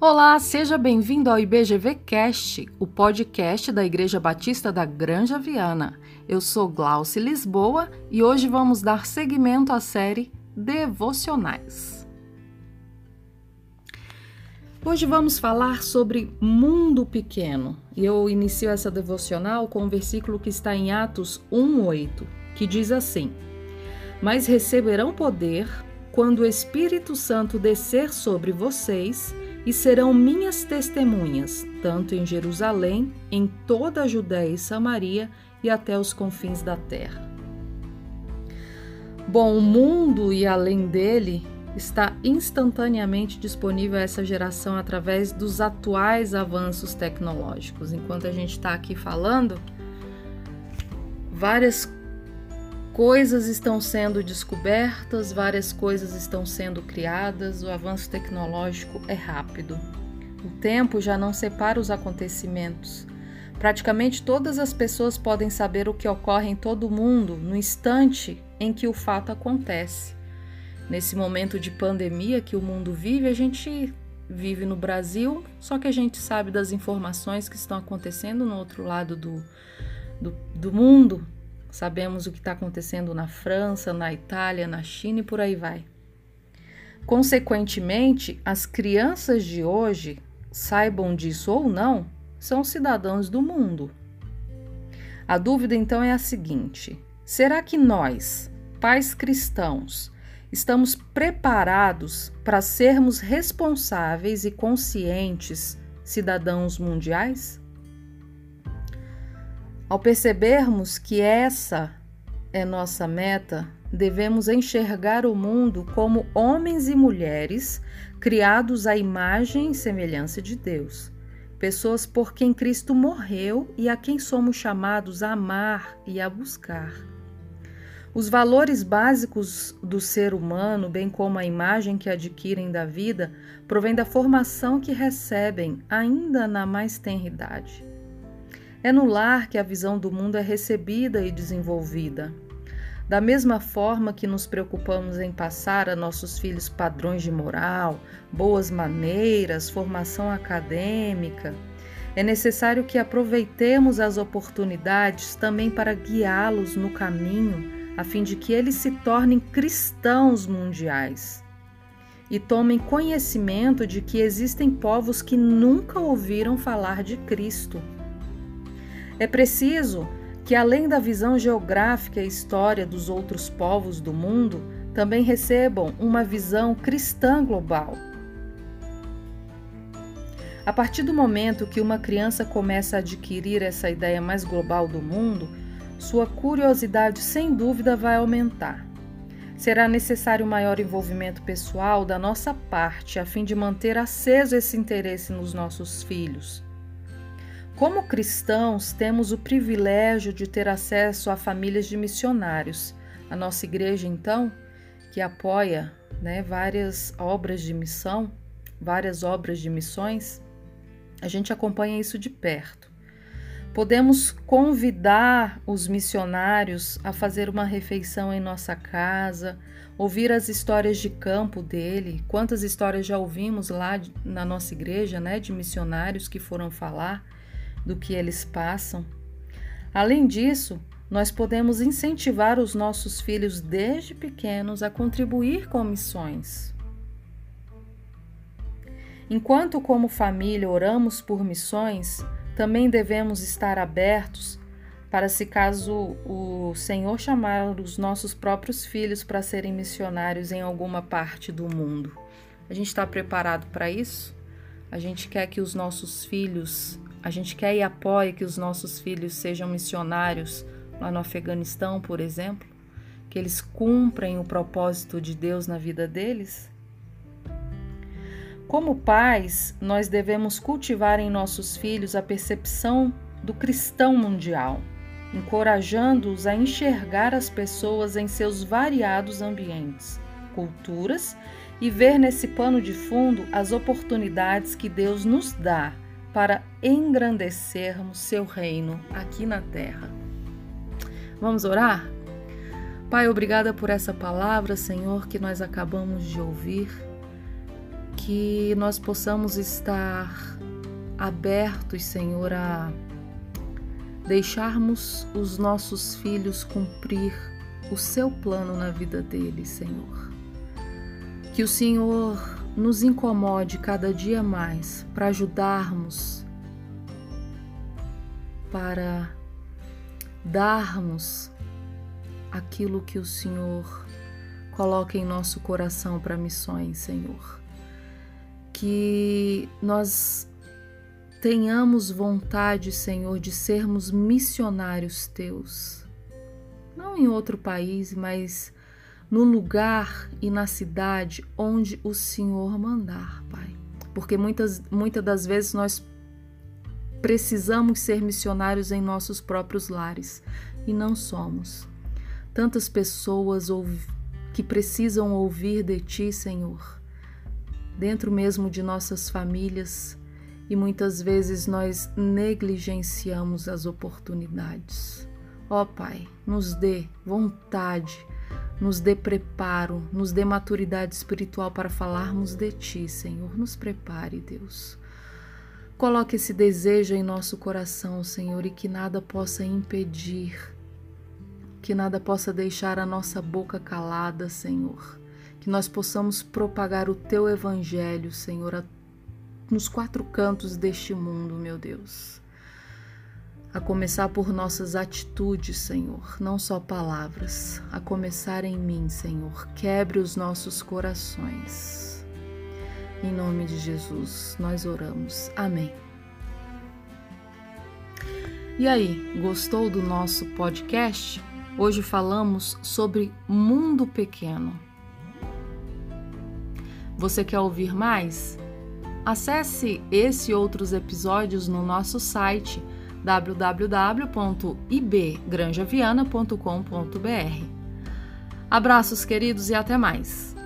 Olá, seja bem-vindo ao IBGV Cast, o podcast da Igreja Batista da Granja Viana. Eu sou Glauce Lisboa e hoje vamos dar seguimento à série Devocionais. Hoje vamos falar sobre mundo pequeno eu inicio essa devocional com um versículo que está em Atos 1:8, que diz assim: Mas receberão poder quando o Espírito Santo descer sobre vocês e serão minhas testemunhas, tanto em Jerusalém, em toda a Judéia e Samaria e até os confins da terra. Bom, o mundo e além dele está instantaneamente disponível a essa geração através dos atuais avanços tecnológicos. Enquanto a gente está aqui falando, várias coisas estão sendo descobertas, várias coisas estão sendo criadas, o avanço tecnológico é rápido. O tempo já não separa os acontecimentos. Praticamente todas as pessoas podem saber o que ocorre em todo o mundo no instante em que o fato acontece. Nesse momento de pandemia que o mundo vive, a gente vive no Brasil, só que a gente sabe das informações que estão acontecendo no outro lado do, do, do mundo, Sabemos o que está acontecendo na França, na Itália, na China e por aí vai. Consequentemente, as crianças de hoje, saibam disso ou não, são cidadãos do mundo. A dúvida então é a seguinte: será que nós, pais cristãos, estamos preparados para sermos responsáveis e conscientes cidadãos mundiais? Ao percebermos que essa é nossa meta, devemos enxergar o mundo como homens e mulheres criados à imagem e semelhança de Deus, pessoas por quem Cristo morreu e a quem somos chamados a amar e a buscar. Os valores básicos do ser humano, bem como a imagem que adquirem da vida, provém da formação que recebem ainda na mais tenra idade. É no lar que a visão do mundo é recebida e desenvolvida. Da mesma forma que nos preocupamos em passar a nossos filhos padrões de moral, boas maneiras, formação acadêmica, é necessário que aproveitemos as oportunidades também para guiá-los no caminho, a fim de que eles se tornem cristãos mundiais e tomem conhecimento de que existem povos que nunca ouviram falar de Cristo é preciso que, além da visão geográfica e história dos outros povos do mundo, também recebam uma visão cristã global. A partir do momento que uma criança começa a adquirir essa ideia mais global do mundo, sua curiosidade sem dúvida vai aumentar. Será necessário maior envolvimento pessoal da nossa parte a fim de manter aceso esse interesse nos nossos filhos. Como cristãos, temos o privilégio de ter acesso a famílias de missionários. A nossa igreja, então, que apoia né, várias obras de missão, várias obras de missões, a gente acompanha isso de perto. Podemos convidar os missionários a fazer uma refeição em nossa casa, ouvir as histórias de campo dele. Quantas histórias já ouvimos lá na nossa igreja, né, de missionários que foram falar do que eles passam. Além disso, nós podemos incentivar os nossos filhos desde pequenos a contribuir com missões. Enquanto, como família, oramos por missões, também devemos estar abertos para, se caso o Senhor chamar os nossos próprios filhos para serem missionários em alguma parte do mundo. A gente está preparado para isso? A gente quer que os nossos filhos a gente quer e apoia que os nossos filhos sejam missionários lá no Afeganistão, por exemplo, que eles cumprem o propósito de Deus na vida deles? Como pais, nós devemos cultivar em nossos filhos a percepção do cristão mundial, encorajando-os a enxergar as pessoas em seus variados ambientes, culturas e ver nesse pano de fundo as oportunidades que Deus nos dá para engrandecermos seu reino aqui na terra. Vamos orar? Pai, obrigada por essa palavra, Senhor, que nós acabamos de ouvir. que nós possamos estar abertos, Senhor, a deixarmos os nossos filhos cumprir o seu plano na vida deles, Senhor. Que o Senhor nos incomode cada dia mais para ajudarmos, para darmos aquilo que o Senhor coloca em nosso coração para missões, Senhor. Que nós tenhamos vontade, Senhor, de sermos missionários teus. Não em outro país, mas no lugar e na cidade onde o Senhor mandar, Pai. Porque muitas, muitas das vezes nós precisamos ser missionários em nossos próprios lares e não somos. Tantas pessoas que precisam ouvir de Ti, Senhor, dentro mesmo de nossas famílias, e muitas vezes nós negligenciamos as oportunidades. Ó oh, Pai, nos dê vontade, nos dê preparo, nos dê maturidade espiritual para falarmos de Ti, Senhor. Nos prepare, Deus. Coloque esse desejo em nosso coração, Senhor, e que nada possa impedir, que nada possa deixar a nossa boca calada, Senhor. Que nós possamos propagar o Teu Evangelho, Senhor, nos quatro cantos deste mundo, meu Deus. A começar por nossas atitudes, Senhor, não só palavras, a começar em mim, Senhor. Quebre os nossos corações. Em nome de Jesus, nós oramos. Amém. E aí, gostou do nosso podcast? Hoje falamos sobre mundo pequeno. Você quer ouvir mais? Acesse esse e outros episódios no nosso site www.ibgranjaviana.com.br. Abraços, queridos, e até mais!